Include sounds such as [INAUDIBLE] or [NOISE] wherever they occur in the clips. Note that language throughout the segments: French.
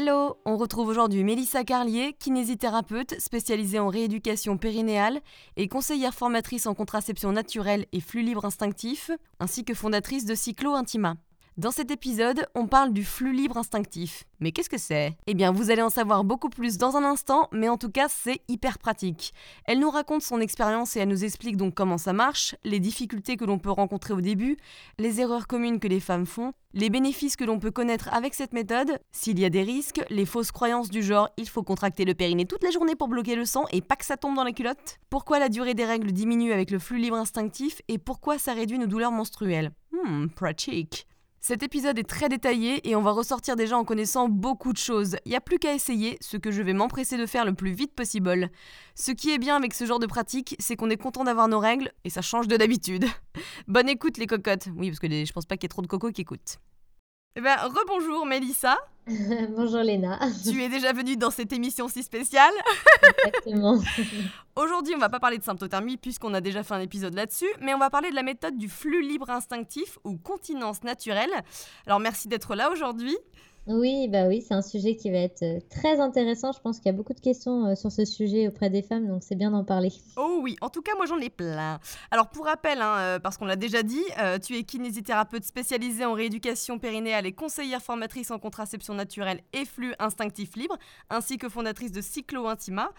Hello, on retrouve aujourd'hui Mélissa Carlier, kinésithérapeute spécialisée en rééducation périnéale et conseillère formatrice en contraception naturelle et flux libre instinctif, ainsi que fondatrice de Cyclo Intima. Dans cet épisode, on parle du flux libre instinctif. Mais qu'est-ce que c'est? Eh bien, vous allez en savoir beaucoup plus dans un instant, mais en tout cas, c'est hyper pratique. Elle nous raconte son expérience et elle nous explique donc comment ça marche, les difficultés que l'on peut rencontrer au début, les erreurs communes que les femmes font, les bénéfices que l'on peut connaître avec cette méthode, s'il y a des risques, les fausses croyances du genre il faut contracter le périnée toute la journée pour bloquer le sang et pas que ça tombe dans la culotte, pourquoi la durée des règles diminue avec le flux libre instinctif et pourquoi ça réduit nos douleurs menstruelles? Hmm, pratique. Cet épisode est très détaillé et on va ressortir déjà en connaissant beaucoup de choses. Il n'y a plus qu'à essayer, ce que je vais m'empresser de faire le plus vite possible. Ce qui est bien avec ce genre de pratique, c'est qu'on est content d'avoir nos règles et ça change de d'habitude. [LAUGHS] Bonne écoute les cocottes. Oui, parce que je pense pas qu'il y ait trop de cocos qui écoutent. Eh ben, rebonjour Mélissa. [LAUGHS] Bonjour Léna. Tu es déjà venue dans cette émission si spéciale. Exactement. [LAUGHS] Aujourd'hui, on va pas parler de symptothermie puisqu'on a déjà fait un épisode là-dessus, mais on va parler de la méthode du flux libre instinctif ou continence naturelle. Alors merci d'être là aujourd'hui. Oui, bah oui, c'est un sujet qui va être euh, très intéressant. Je pense qu'il y a beaucoup de questions euh, sur ce sujet auprès des femmes, donc c'est bien d'en parler. Oh oui, en tout cas, moi j'en ai plein. Alors pour rappel, hein, euh, parce qu'on l'a déjà dit, tu es kinésithérapeute spécialisée en rééducation périnéale et conseillère formatrice en contraception naturelle et flux instinctif libre, ainsi que fondatrice de Cyclo Intima.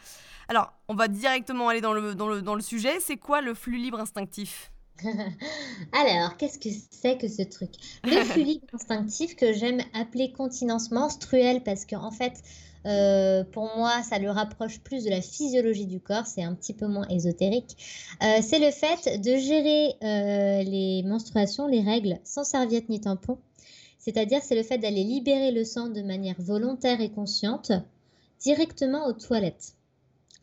Alors, on va directement aller dans le, dans le, dans le sujet. C'est quoi le flux libre instinctif? [LAUGHS] Alors, qu'est-ce que c'est que ce truc? Le [LAUGHS] fluide instinctif que j'aime appeler continence menstruelle parce qu'en en fait, euh, pour moi, ça le rapproche plus de la physiologie du corps, c'est un petit peu moins ésotérique. Euh, c'est le fait de gérer euh, les menstruations, les règles, sans serviette ni tampon. C'est-à-dire, c'est le fait d'aller libérer le sang de manière volontaire et consciente directement aux toilettes.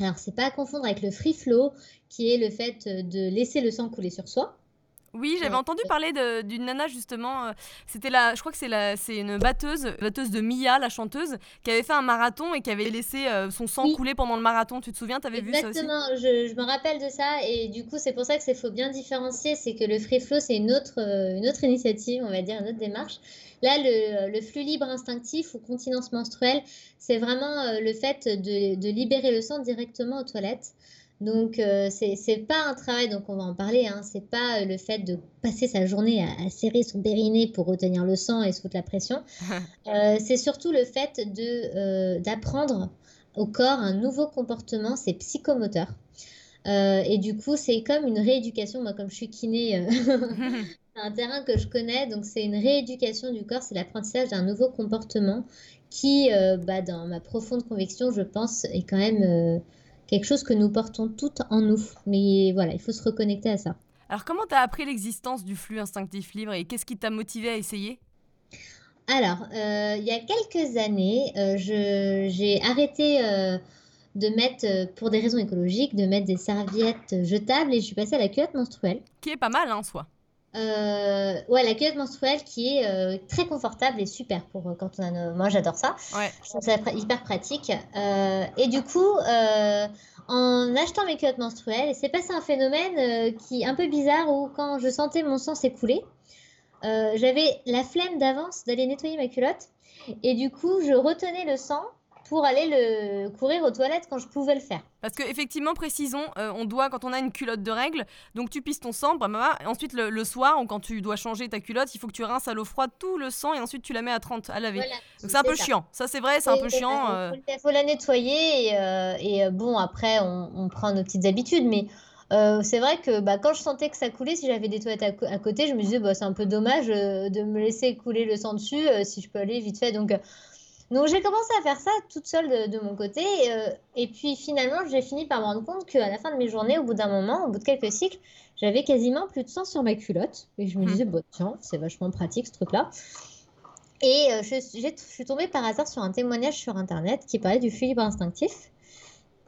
Alors, c'est pas à confondre avec le free flow, qui est le fait de laisser le sang couler sur soi. Oui, j'avais entendu parler d'une nana justement. Euh, c'était la, je crois que c'est la, c'est une batteuse, batteuse de Mia, la chanteuse, qui avait fait un marathon et qui avait laissé euh, son sang couler pendant le marathon. Tu te souviens, t'avais vu ça aussi? Exactement. Je, je, me rappelle de ça et du coup c'est pour ça que c'est faut bien différencier, c'est que le free flow c'est une autre, euh, une autre initiative, on va dire une autre démarche. Là, le, le flux libre instinctif ou continence menstruelle, c'est vraiment le fait de, de libérer le sang directement aux toilettes. Donc, euh, c'est pas un travail, donc on va en parler, hein, c'est pas euh, le fait de passer sa journée à, serrer son périnée pour retenir le sang et se foutre la pression. [LAUGHS] Euh, c'est surtout le fait d'apprendre au corps un nouveau comportement, c'est psychomoteur. et du coup, c'est comme une rééducation. Moi, comme je suis kiné, [LAUGHS] c'est un terrain que je connais, donc c'est une rééducation du corps, c'est l'apprentissage d'un nouveau comportement qui, bah, dans ma profonde conviction, je pense, est quand même quelque chose que nous portons toutes en nous. Mais voilà, il faut se reconnecter à ça. Alors comment tu as appris l'existence du flux instinctif libre et qu'est-ce qui t'a motivé à essayer? Alors, euh, il y a quelques années, euh, j'ai arrêté euh, de mettre, pour des raisons écologiques, de mettre des serviettes jetables et je suis passée à la culotte menstruelle. Qui est pas mal hein, en soi. Euh, ouais, la culotte menstruelle qui est euh, très confortable et super pour euh, quand on a. Moi, j'adore ça. Ouais. Je trouve ça hyper pratique. et du coup, en achetant mes culottes menstruelles, c'est passé un phénomène qui est un peu bizarre où quand je sentais mon sang s'écouler, j'avais la flemme d'avance d'aller nettoyer ma culotte. Et du coup, je retenais le sang pour aller le courir aux toilettes quand je pouvais le faire. Parce que effectivement, précisons, euh, on doit quand on a une culotte de règles, donc tu pisses ton sang, bah, bah, bah, ensuite le, soir, ou quand tu dois changer ta culotte, il faut que tu rinces à l'eau froide tout le sang et ensuite tu la mets à 30 à laver. donc c'est un peu chiant. Ça c'est vrai, c'est un peu chiant. Euh. Il faut, la nettoyer et, euh, et bon après on, prend nos petites habitudes, mais c'est vrai que bah, quand je sentais que ça coulait, si j'avais des toilettes à, côté, je me disais bah, c'est un peu dommage de me laisser couler le sang dessus si je peux aller vite fait. Donc donc j'ai commencé à faire ça toute seule de, mon côté. Euh, et puis finalement, j'ai fini par me rendre compte qu'à la fin de mes journées, au bout d'un moment, au bout de quelques cycles, j'avais quasiment plus de sang sur ma culotte. Et je me hmm. disais, bon, tiens, c'est vachement pratique ce truc-là. Et euh, je, suis tombée par hasard sur un témoignage sur Internet qui parlait du fibre instinctif.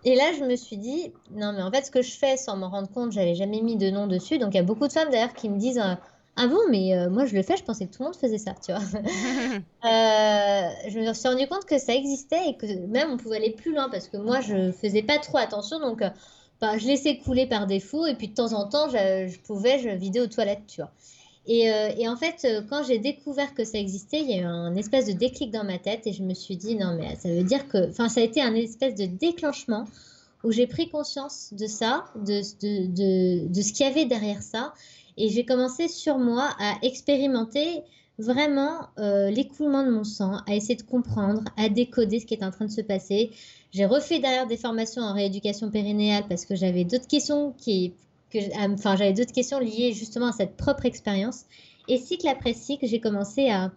Et là, je me suis dit, non, mais en fait, ce que je fais sans m'en rendre compte, j'avais jamais mis de nom dessus. Donc, il y a beaucoup de femmes d'ailleurs qui me disent, euh, ah bon, mais euh, moi je le fais, je pensais que tout le monde faisait ça, tu vois. [LAUGHS] Euh, je me suis rendu compte que ça existait et que même on pouvait aller plus loin parce que moi je faisais pas trop attention. Donc, bah, je laissais couler par défaut et puis de temps en temps, je, je pouvais, je vidais aux toilettes, tu vois. Euh, et, en fait, euh, quand j'ai découvert que ça existait, il y a eu un espèce de déclic dans ma tête et je me suis dit, non, mais ça veut dire que. Enfin, ça a été un espèce de déclenchement où j'ai pris conscience de ça, de, de, de, ce qu'il y avait derrière ça. Et j'ai commencé sur moi à expérimenter vraiment euh, l'écoulement de mon sang, à essayer de comprendre, à décoder ce qui est en train de se passer. J'ai refait derrière des formations en rééducation périnéale parce que j'avais d'autres questions qui, euh, enfin, j'avais d'autres questions liées justement à cette propre expérience. Et cycle après cycle, j'ai commencé à,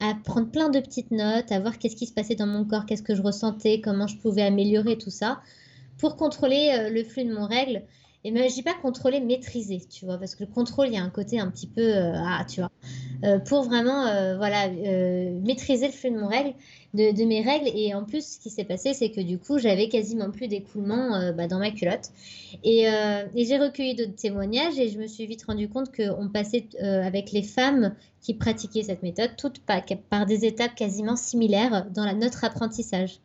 à prendre plein de petites notes, à voir qu'est-ce qui se passait dans mon corps, qu'est-ce que je ressentais, comment je pouvais améliorer tout ça pour contrôler euh, le flux de mon règle. Et mais je dis pas contrôler, maîtriser, tu vois, parce que le contrôle, il y a un côté un petit peu, euh, ah, tu vois, pour vraiment, voilà, maîtriser le flux de mon de, mes règles. Et en plus, ce qui s'est passé, c'est que du coup, j'avais quasiment plus d'écoulement euh, bah, dans ma culotte. Euh, et, j'ai recueilli d'autres témoignages et je me suis vite rendu compte qu'on passait euh, avec les femmes qui pratiquaient cette méthode, toutes par, par des étapes quasiment similaires dans la, notre apprentissage,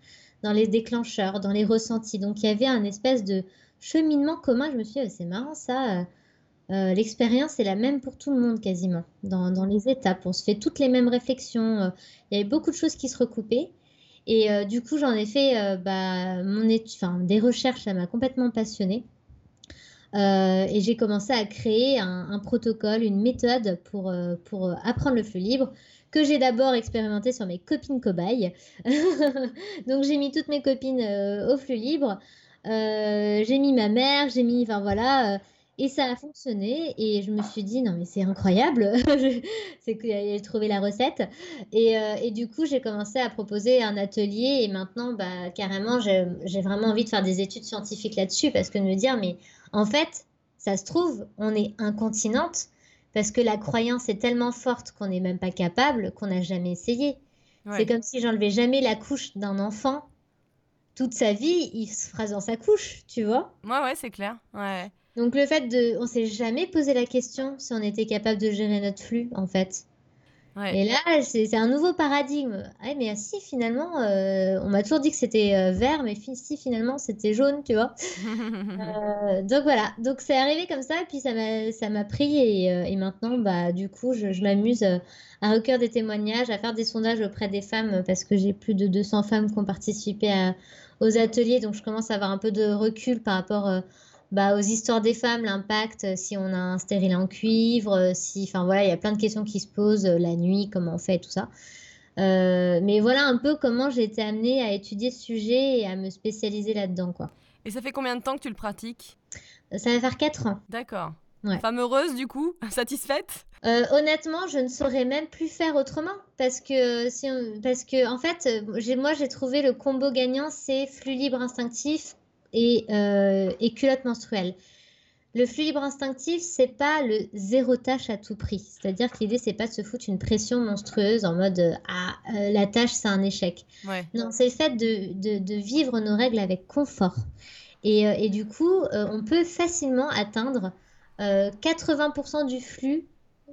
dans les déclencheurs, dans les ressentis. Donc, il y avait un espèce de cheminement commun. Je me suis dit, c'est marrant ça. Euh, l'expérience est la même pour tout le monde quasiment, dans, les étapes. On se fait toutes les mêmes réflexions. Euh, il y avait beaucoup de choses qui se recoupaient. Et euh, du coup, j'en ai fait bah, mon enfin, des recherches, ça m'a complètement passionnée. et j'ai commencé à créer un, protocole, une méthode pour, pour apprendre le flux libre que j'ai d'abord expérimenté sur mes copines cobayes. [LAUGHS] Donc j'ai mis toutes mes copines au flux libre. J'ai mis ma mère, j'ai mis, enfin voilà, et ça a fonctionné et je me suis dit non mais c'est incroyable, [LAUGHS] c'est que j'ai trouvé la recette. Et, euh, et du coup j'ai commencé à proposer un atelier et maintenant bah carrément j'ai vraiment envie de faire des études scientifiques là-dessus parce que de me dire mais en fait ça se trouve on est incontinente parce que la croyance est tellement forte qu'on n'est même pas capable qu'on n'a jamais essayé. C'est comme si j'enlevais jamais la couche d'un enfant toute sa vie, il se phrase dans sa couche, tu vois Ouais, ouais, c'est clair. Ouais. Donc le fait de, on s'est jamais posé la question si on était capable de gérer notre flux en fait. Et là, c'est un nouveau paradigme. Ah, mais si finalement, euh, on m'a toujours dit que c'était euh, vert, mais si finalement c'était jaune, tu vois. [LAUGHS] Euh, donc voilà, donc c'est arrivé comme ça, et puis ça m'a pris, et, maintenant, bah du coup, je, m'amuse à recueillir des témoignages, à faire des sondages auprès des femmes, parce que j'ai plus de 200 femmes qui ont participé aux ateliers, donc je commence à avoir un peu de recul par rapport bah, aux histoires des femmes, l'impact, euh, si on a un stérilet en cuivre, euh, si, enfin voilà, il y a plein de questions qui se posent euh, la nuit, comment on fait, tout ça. mais voilà un peu comment j'ai été amenée à étudier ce sujet et à me spécialiser là-dedans, quoi. Et ça fait combien de temps que tu le pratiques? Ça va faire 4 ans. D'accord. Femme heureuse du coup? [LAUGHS] Satisfaite? Honnêtement, je ne saurais même plus faire autrement parce que, si parce que en fait, moi j'ai trouvé le combo gagnant, c'est flux libre instinctif, euh, et, culotte menstruelle. Le flux libre instinctif, c'est pas le zéro tâche à tout prix. C'est-à-dire que l'idée, c'est pas de se foutre une pression monstrueuse en mode euh, ah, euh, la tâche, c'est un échec. Non, c'est le fait de, vivre nos règles avec confort. Et, du coup, on peut facilement atteindre 80% du flux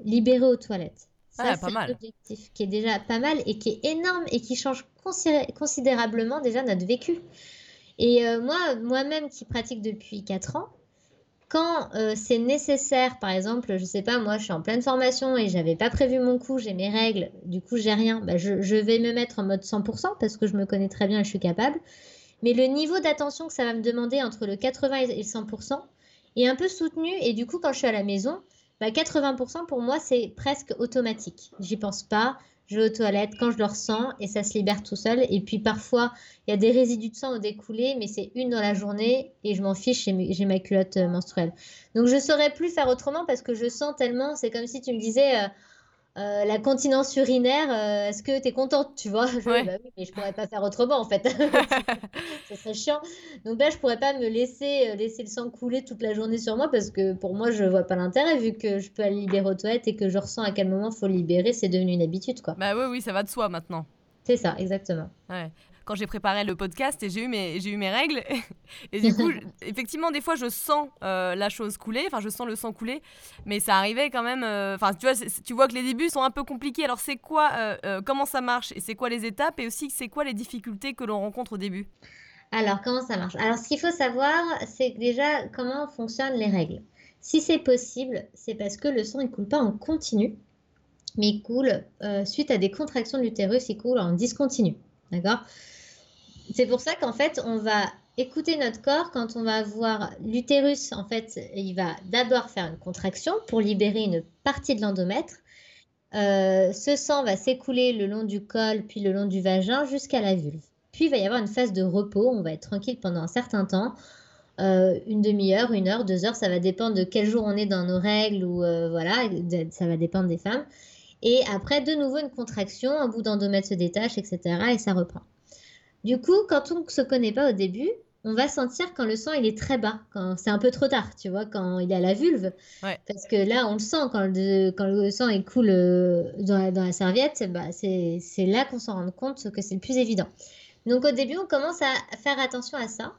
libéré aux toilettes. Ça, ah, c'est un objectif qui est déjà pas mal et qui est énorme et qui change considérablement déjà notre vécu. Et euh, moi, moi-même qui pratique depuis 4 ans, quand euh, c'est nécessaire, par exemple, je sais pas, moi je suis en pleine formation et j'avais pas prévu mon coup, j'ai mes règles, du coup j'ai rien, bah, je, vais me mettre en mode 100% parce que je me connais très bien et je suis capable. Mais le niveau d'attention que ça va me demander entre le 80 et le 100% est un peu soutenu et du coup quand je suis à la maison, bah, 80% pour moi c'est presque automatique. J'y pense pas, je vais aux toilettes quand je le ressens et ça se libère tout seul. Et puis parfois, il y a des résidus de sang au découlé, mais c'est une dans la journée et je m'en fiche, j'ai ma culotte euh, menstruelle. Donc je saurais plus faire autrement parce que je sens tellement, c'est comme si tu me disais, euh, euh, la continence urinaire, euh, est-ce que tu es contente, tu vois? Je, bah oui, mais je pourrais pas faire autrement en fait. [LAUGHS] [LAUGHS] ça serait chiant. Donc là, je pourrais pas me laisser euh, laisser le sang couler toute la journée sur moi parce que pour moi, je vois pas l'intérêt vu que je peux aller libérer aux toilettes et que je ressens à quel moment faut libérer, c'est devenu une habitude quoi. Bah oui, oui, ça va de soi maintenant. C'est ça, exactement. Ouais. Quand j'ai préparé le podcast et j'ai eu mes, j'ai eu mes règles. [LAUGHS] et du coup, [LAUGHS] effectivement, des fois, je sens euh, la chose couler, enfin, je sens le sang couler, mais ça arrivait quand même. Euh, enfin, tu vois, tu vois que les débuts sont un peu compliqués. Alors, c'est quoi, comment ça marche et c'est quoi les étapes et aussi c'est quoi les difficultés que l'on rencontre au début? Alors, comment ça marche? Alors, ce qu'il faut savoir, c'est déjà comment fonctionnent les règles? Si c'est possible, c'est parce que le sang ne coule pas en continu, mais il coule euh, suite à des contractions de l'utérus, il coule en discontinu. D'accord? C'est pour ça qu'en fait, on va écouter notre corps quand on va voir l'utérus. En fait, il va d'abord faire une contraction pour libérer une partie de l'endomètre. Euh, ce sang va s'écouler le long du col, puis le long du vagin jusqu'à la vulve. Puis il va y avoir une phase de repos, on va être tranquille pendant un certain temps. Euh, une demi-heure, une heure, deux heures, ça va dépendre de quel jour on est dans nos règles ou euh, voilà, ça va dépendre des femmes. Et après, de nouveau, une contraction, un bout d'endomètre se détache, etc. et ça reprend. Du coup, quand on ne se connaît pas au début, on va sentir quand le sang il est très bas, quand c'est un peu trop tard, tu vois, quand il est à la vulve. Parce que là, on le sent, quand le, quand le sang il coule euh, dans la, dans la serviette, bah, c'est là qu'on s'en rend compte que c'est le plus évident. Donc au début, on commence à faire attention à ça.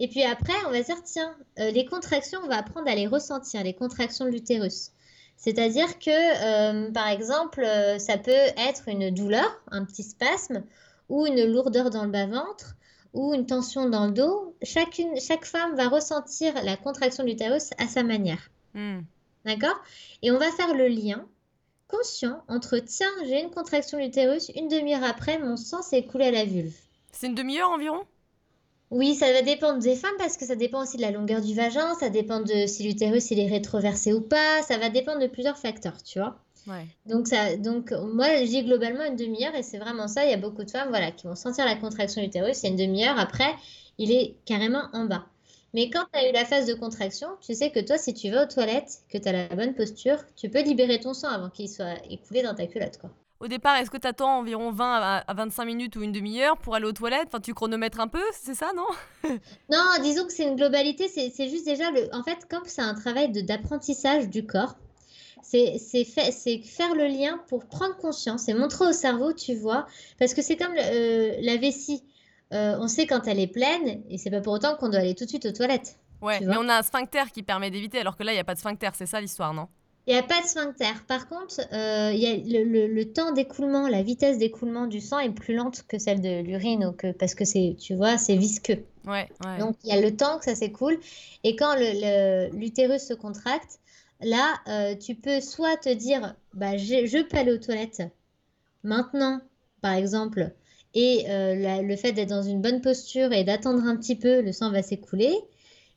Et puis après, on va dire, tiens, euh, les contractions, on va apprendre à les ressentir, les contractions de l'utérus. C'est-à-dire que, euh, par exemple, euh, ça peut être une douleur, un petit spasme, ou une lourdeur dans le bas-ventre, ou une tension dans le dos. Chacune, chaque femme va ressentir la contraction de l'utérus à sa manière. Hmm. D'accord? Et on va faire le lien conscient entre, tiens, j'ai une contraction de l'utérus, une demi-heure après, mon sang s'est écoulé à la vulve. C'est une demi-heure environ? Oui, ça va dépendre des femmes parce que ça dépend aussi de la longueur du vagin, ça dépend de si l'utérus il est rétroversé ou pas, ça va dépendre de plusieurs facteurs, tu vois. Donc, ça, donc moi, j'ai globalement une demi-heure et c'est vraiment ça. Il y a beaucoup de femmes voilà, qui vont sentir la contraction de l'utérus et une demi-heure après, il est carrément en bas. Mais quand tu as eu la phase de contraction, tu sais que toi, si tu vas aux toilettes, que tu as la bonne posture, tu peux libérer ton sang avant qu'il soit écoulé dans ta culotte. Quoi. Au départ, est-ce que tu attends environ 20 à 25 minutes ou une demi-heure pour aller aux toilettes? Enfin, tu chronomètres un peu, c'est ça, non? [LAUGHS] Non, disons que c'est une globalité. C'est juste déjà, le... en fait, comme c'est un travail d'apprentissage du corps, c'est faire le lien pour prendre conscience et montrer au cerveau, tu vois, parce que c'est comme euh, la vessie. Euh, on sait quand elle est pleine et c'est pas pour autant qu'on doit aller tout de suite aux toilettes. Ouais, mais on a un sphincter qui permet d'éviter, alors que là, il n'y a pas de sphincter, c'est ça l'histoire, non? Il n'y a pas de sphincter. Par contre, euh, y a le, temps d'écoulement, la vitesse d'écoulement du sang est plus lente que celle de l'urine, parce que c'est, tu vois, c'est visqueux. Ouais, Donc il y a le temps que ça s'écoule. Et quand l'utérus se contracte, là, euh, tu peux soit te dire, bah, je peux aller aux toilettes maintenant, par exemple, et euh, le fait d'être dans une bonne posture et d'attendre un petit peu, le sang va s'écouler.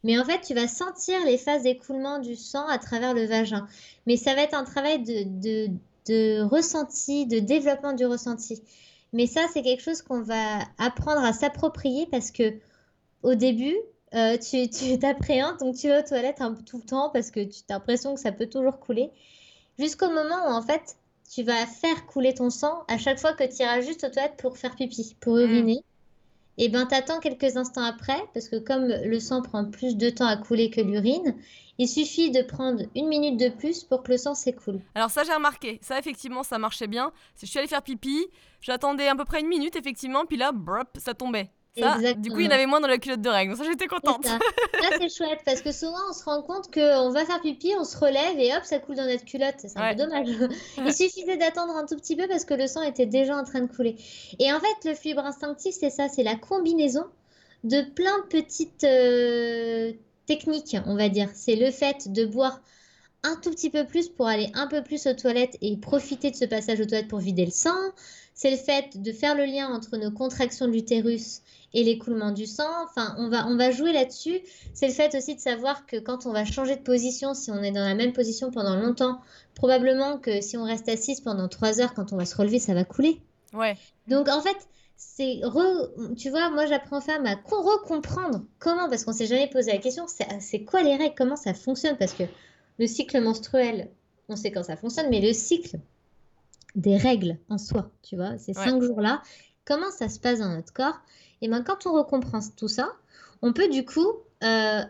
Mais en fait, tu vas sentir les phases d'écoulement du sang à travers le vagin. Mais ça va être un travail de, de, ressenti, de développement du ressenti. Mais ça, c'est quelque chose qu'on va apprendre à s'approprier parce que au début, euh, tu [LAUGHS] t'appréhendes, donc tu vas aux toilettes un peu tout le temps parce que tu as l'impression que ça peut toujours couler. Jusqu'au moment où, en fait, tu vas faire couler ton sang à chaque fois que tu iras juste aux toilettes pour faire pipi, pour mmh. uriner et eh ben t'attends quelques instants après, parce que comme le sang prend plus de temps à couler que l'urine, il suffit de prendre une minute de plus pour que le sang s'écoule. Alors ça j'ai remarqué, ça effectivement ça marchait bien. Je suis allée faire pipi, j'attendais à peu près une minute effectivement, puis là, ça tombait du coup, il y en avait moins dans la culotte de règles. Ça, j'étais contente. Là, c'est [LAUGHS] chouette parce que souvent, on se rend compte qu'on va faire pipi, on se relève et hop, ça coule dans notre culotte. C'est un peu dommage. [LAUGHS] il suffisait d'attendre un tout petit peu parce que le sang était déjà en train de couler. Et en fait, le fibre instinctif, c'est ça c'est la combinaison de plein de petites euh, techniques, on va dire. C'est le fait de boire un tout petit peu plus pour aller un peu plus aux toilettes et profiter de ce passage aux toilettes pour vider le sang. C'est le fait de faire le lien entre nos contractions de l'utérus et l'écoulement du sang. Enfin, on va, on va jouer là-dessus. C'est le fait aussi de savoir que quand on va changer de position, si on est dans la même position pendant longtemps, probablement que si on reste assise pendant trois heures, quand on va se relever, ça va couler. Ouais. Donc en fait, c'est tu vois, moi j'apprends aux femmes à recomprendre comment, parce qu'on s'est jamais posé la question, c'est quoi les règles, comment ça fonctionne, parce que le cycle menstruel, on sait quand ça fonctionne, mais le cycle des règles en soi, tu vois, ces cinq jours-là, comment ça se passe dans notre corps? Et bien quand on recomprend tout ça, on peut du coup euh,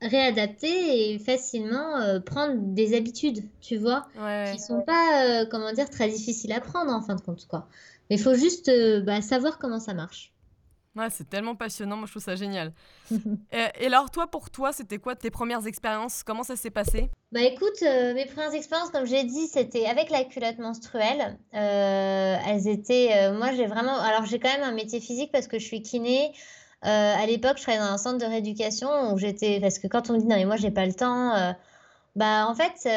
réadapter et facilement euh, prendre des habitudes, tu vois, qui sont pas, euh, comment dire, très difficiles à prendre en fin de compte, quoi. Mais il faut juste bah, savoir comment ça marche. Ouais, c'est tellement passionnant, moi je trouve ça génial. [LAUGHS] et, alors toi, pour toi, c'était quoi tes premières expériences? Comment ça s'est passé? Bah écoute, euh, mes premières expériences, comme j'ai dit, c'était avec la culotte menstruelle. Euh, elles étaient, euh, moi j'ai vraiment, alors j'ai quand même un métier physique parce que je suis kiné. à l'époque, je travaillais dans un centre de rééducation où j'étais, parce que quand on me dit non mais moi j'ai pas le temps, bah en fait,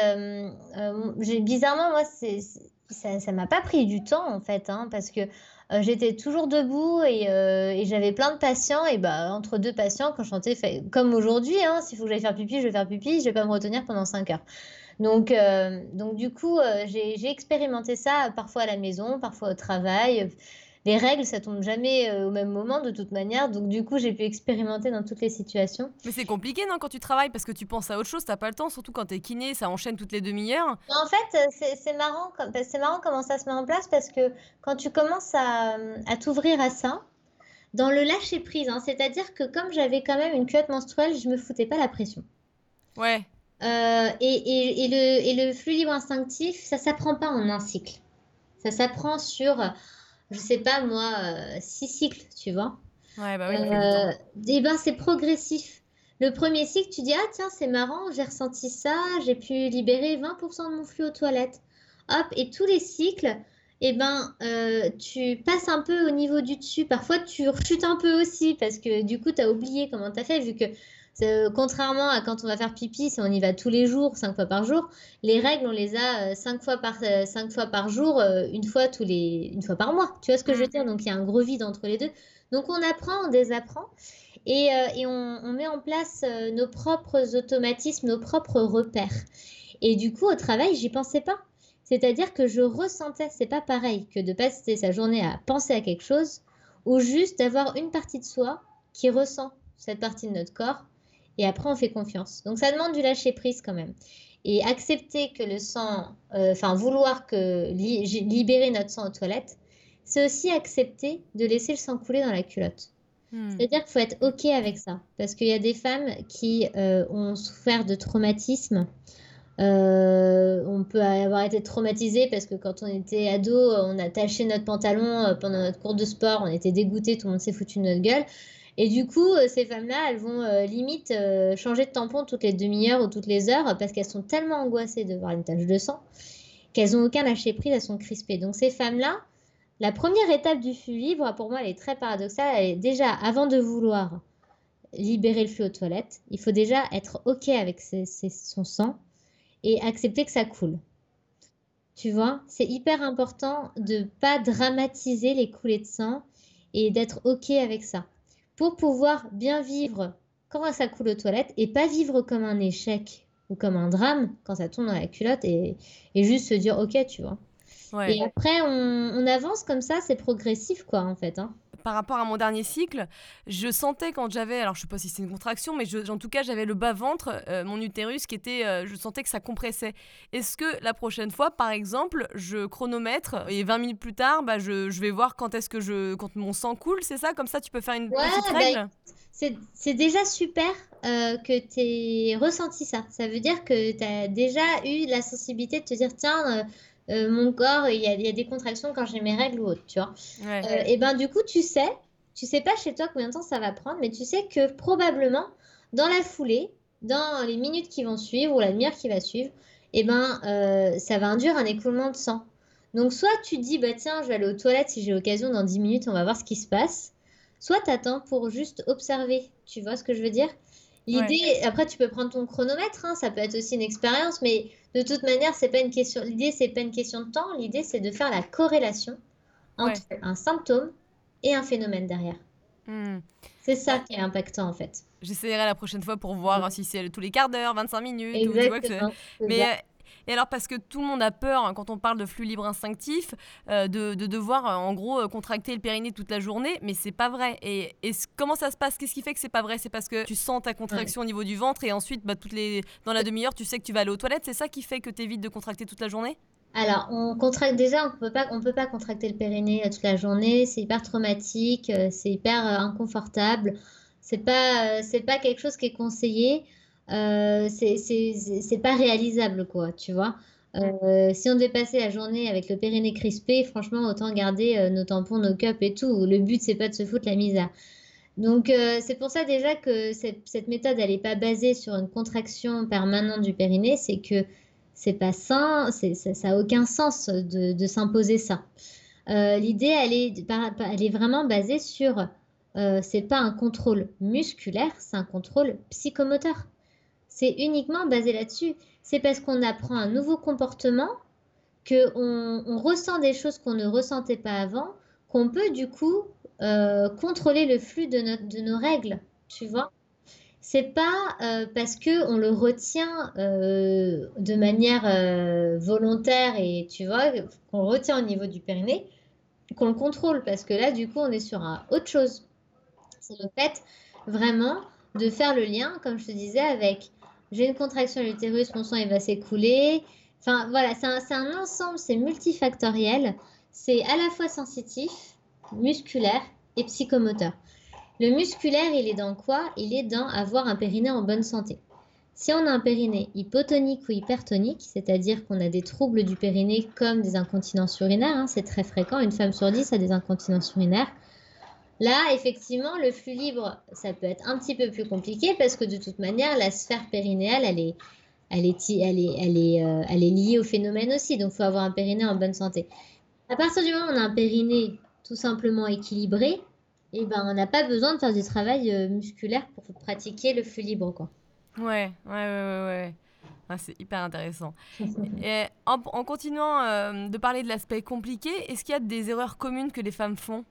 bizarrement moi c'est, ça, ça m'a pas pris du temps en fait, hein, parce que euh, j'étais toujours debout euh, et, j'avais plein de patients. Et bah, entre deux patients, quand je chantais, comme aujourd'hui, hein, s'il faut que j'aille faire pipi, je vais faire pipi, je vais pas me retenir pendant 5 heures. Donc, euh, donc du coup, j'ai expérimenté ça parfois à la maison, parfois au travail les règles, ça tombe jamais euh, au même moment de toute manière. Donc du coup, j'ai pu expérimenter dans toutes les situations. Mais c'est compliqué, non, quand tu travailles parce que tu penses à autre chose, t'as pas le temps, surtout quand t'es kiné, ça enchaîne toutes les demi-heures. En fait, c'est marrant, c'est marrant comment ça se met en place parce que quand tu commences à, t'ouvrir à ça, dans le lâcher prise, hein, c'est-à-dire que comme j'avais quand même une culotte menstruelle, je me foutais pas la pression. Ouais. Euh, et, et, le, et le flux libre instinctif, ça s'apprend pas en un cycle. Ça s'apprend sur je sais pas moi, euh, six cycles, tu vois. Ouais, bah oui. Euh, et ben c'est progressif. Le premier cycle, tu dis ah tiens c'est marrant, j'ai ressenti ça, j'ai pu libérer 20% de mon flux aux toilettes. Hop, et tous les cycles, et eh ben euh, tu passes un peu au niveau du dessus. Parfois tu rechutes un peu aussi parce que du coup tu as oublié comment tu as fait vu que contrairement à quand on va faire pipi, si on y va tous les jours, cinq fois par jour, les règles, on les a euh, cinq fois par, euh, cinq fois par jour, euh, une fois, tous les, une fois par mois. Tu vois ce que je veux dire? Donc il y a un gros vide entre les deux. Donc on apprend, on désapprend et, et on, on, met en place nos propres automatismes, nos propres repères. Et du coup, au travail, j'y pensais pas. C'est-à-dire que je ressentais, c'est pas pareil que de passer sa journée à penser à quelque chose ou juste d'avoir une partie de soi qui ressent cette partie de notre corps et après on fait confiance. Donc ça demande du lâcher prise quand même. Et accepter que le sang, euh, enfin vouloir que libérer notre sang aux toilettes, c'est aussi accepter de laisser le sang couler dans la culotte. Hmm. C'est-à-dire qu'il faut être OK avec ça. Parce qu'il y a des femmes qui euh, ont souffert de traumatisme. Euh, on peut avoir été traumatisé parce que quand on était ado, on a taché notre pantalon pendant notre cours de sport, on était dégoûté, tout le monde s'est foutu de notre gueule. Et du coup, euh, ces femmes-là, elles vont euh, limite euh, changer de tampon toutes les demi-heures ou toutes les heures parce qu'elles sont tellement angoissées de voir une tache de sang qu'elles n'ont aucun lâcher prise, elles sont crispées. Donc ces femmes-là, la première étape du flux libre, pour moi, elle est très paradoxale. Déjà, avant de vouloir libérer le flux aux toilettes, il faut déjà être OK avec son sang et accepter que ça coule. Tu vois, c'est hyper important de pas dramatiser les coulées de sang et d'être OK avec ça pour pouvoir bien vivre quand ça coule aux toilettes et pas vivre comme un échec ou comme un drame quand ça tombe dans la culotte et, juste se dire ok, tu vois. Et après, on, avance comme ça, c'est progressif, quoi, en fait. Hein. Par rapport à mon dernier cycle, je sentais quand j'avais, alors je sais pas si c'est une contraction, mais en tout cas j'avais le bas ventre, euh, mon utérus qui était, euh, je sentais que ça compressait. Est-ce que la prochaine fois, par exemple, je chronomètre et 20 minutes plus tard, bah, je, je vais voir quand est-ce que je, quand mon sang coule, c'est ça? Comme ça, tu peux faire une petite bah, règle. c'est déjà super euh, que tu aies ressenti ça. Ça veut dire que tu as déjà eu la sensibilité de te dire tiens, euh, mon corps, il y, a, des contractions quand j'ai mes règles ou autre, tu vois. Euh, et ben du coup, tu sais, tu sais pas chez toi combien de temps ça va prendre, mais tu sais que probablement dans la foulée, dans les minutes qui vont suivre ou la demi-heure qui va suivre, et ben euh, ça va induire un écoulement de sang. Donc soit tu dis bah tiens, je vais aller aux toilettes si j'ai l'occasion dans 10 minutes, on va voir ce qui se passe. Soit tu attends pour juste observer, tu vois ce que je veux dire? L'idée, après, tu peux prendre ton chronomètre, hein, ça peut être aussi une expérience, mais de toute manière, c'est pas une question. L'idée, c'est pas une question de temps. L'idée, c'est de faire la corrélation entre un symptôme et un phénomène derrière. Hmm. C'est ça qui est impactant en fait. J'essaierai la prochaine fois pour voir si c'est tous les quarts d'heure, 25 minutes. Exactement. mais et alors, parce que tout le monde a peur, hein, quand on parle de flux libre instinctif, euh, de, devoir, euh, en gros, euh, contracter le périnée toute la journée, mais c'est pas vrai. Et, comment ça se passe? Qu'est-ce qui fait que c'est pas vrai? C'est parce que tu sens ta contraction au niveau du ventre et ensuite, bah, toutes les... dans la demi-heure, tu sais que tu vas aller aux toilettes. C'est ça qui fait que tu évites de contracter toute la journée? Alors, on contracte déjà, on peut pas, on peut pas contracter le périnée toute la journée. C'est hyper traumatique, c'est hyper inconfortable. C'est pas, c'est pas quelque chose qui est conseillé. Euh, c'est pas réalisable, quoi, tu vois. Euh, si on devait passer la journée avec le périnée crispé, franchement, autant garder euh, nos tampons, nos cups et tout. Le but, c'est pas de se foutre la misère. Donc, euh, c'est pour ça déjà que cette, méthode, elle n'est pas basée sur une contraction permanente du périnée. C'est que c'est pas sain, ça n'a aucun sens de, s'imposer ça. L'idée, elle est, elle est vraiment basée sur, c'est pas un contrôle musculaire, c'est un contrôle psychomoteur. C'est uniquement basé là-dessus c'est parce qu'on apprend un nouveau comportement, qu'on on ressent des choses qu'on ne ressentait pas avant, qu'on peut du coup euh, contrôler le flux de, de, nos règles, tu vois. C'est pas euh, parce que on le retient euh, de manière volontaire et tu vois qu'on le retient au niveau du périnée qu'on le contrôle parce que là du coup on est sur autre chose. C'est le fait vraiment de faire le lien, comme je te disais, avec j'ai une contraction à l'utérus, mon sang il va s'écouler. Enfin voilà, c'est un, un, ensemble, c'est multifactoriel. C'est à la fois sensitif, musculaire et psychomoteur. Le musculaire, il est dans quoi? Il est dans avoir un périnée en bonne santé. Si on a un périnée hypotonique ou hypertonique, c'est-à-dire qu'on a des troubles du périnée comme des incontinences urinaires, hein, c'est très fréquent, une femme sur dix a des incontinences urinaires, Là, effectivement, le flux libre, ça peut être un petit peu plus compliqué parce que de toute manière, la sphère périnéale, elle est, elle est, elle est, elle est, euh, elle est liée au phénomène aussi. Donc, il faut avoir un périnée en bonne santé. À partir du moment où on a un périnée tout simplement équilibré, eh ben, on n'a pas besoin de faire du travail euh, musculaire pour pratiquer le flux libre. Quoi. Ouais, ouais, ouais, ouais. Ah, c'est hyper intéressant. [LAUGHS] Et en, continuant euh, de parler de l'aspect compliqué, est-ce qu'il y a des erreurs communes que les femmes font?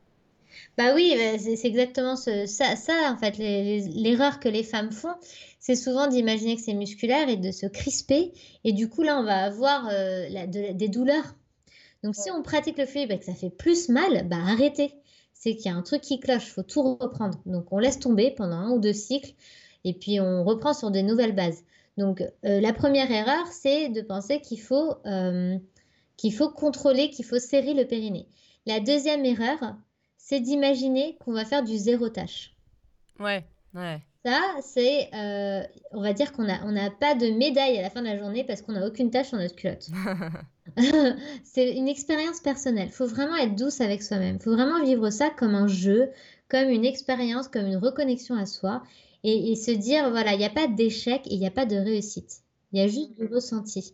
Bah oui, bah, c'est exactement ça, ça, en fait, l'erreur que les femmes font, c'est souvent d'imaginer que c'est musculaire et de se crisper. Et du coup, là, on va avoir euh, des douleurs. Donc, si on pratique le flux et que ça fait plus mal, bah arrêtez. C'est qu'il y a un truc qui cloche, il faut tout reprendre. Donc, on laisse tomber pendant un ou deux cycles et puis on reprend sur des nouvelles bases. Donc, euh, la première erreur, c'est de penser qu'il faut, euh, qu'il faut contrôler, qu'il faut serrer le périnée. La deuxième erreur, c'est d'imaginer qu'on va faire du zéro tâche. Ouais, ouais. Ça, c'est, euh, on va dire qu'on n'a on a pas de médaille à la fin de la journée parce qu'on n'a aucune tâche sur notre culotte. [LAUGHS] [LAUGHS] c'est une expérience personnelle. Il faut vraiment être douce avec soi-même. Il faut vraiment vivre ça comme un jeu, comme une expérience, comme une reconnexion à soi et, se dire, voilà, il n'y a pas d'échec et il n'y a pas de réussite. Il y a juste du ressenti.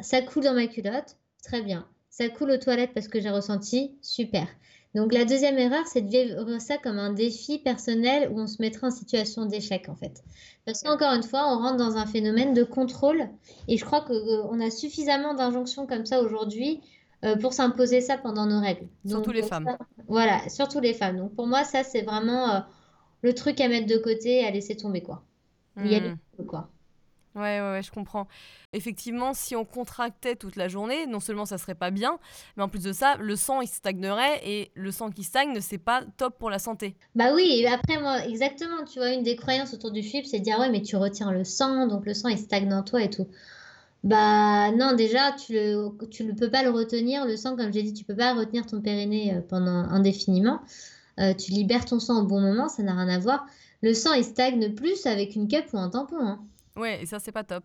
Ça coule dans ma culotte, très bien. Ça coule aux toilettes parce que j'ai ressenti, super. Donc la deuxième erreur, c'est de vivre ça comme un défi personnel où on se mettra en situation d'échec en fait. Parce qu'encore une fois, on rentre dans un phénomène de contrôle et je crois qu'on a suffisamment d'injonctions comme ça aujourd'hui euh, pour s'imposer ça pendant nos règles. Surtout les femmes. voilà, surtout les femmes. Donc pour moi, ça c'est vraiment euh, le truc à mettre de côté, à laisser tomber quoi. Y hmm. quoi. Ouais, ouais, je comprends. Effectivement, si on contractait toute la journée, non seulement ça serait pas bien, mais en plus de ça, le sang il stagnerait et le sang qui stagne, c'est pas top pour la santé. Bah oui, après moi, exactement, tu vois, une des croyances autour du FIP, c'est de dire ouais, mais tu retiens le sang, donc le sang il stagne en toi et tout. Bah non, déjà, tu le, tu ne peux pas le retenir, le sang, comme j'ai dit, tu peux pas retenir ton périnée euh, pendant indéfiniment. Euh, tu libères ton sang au bon moment, ça n'a rien à voir. Le sang il stagne plus avec une cup ou un tampon. Hein. Ouais, et ça, c'est pas top.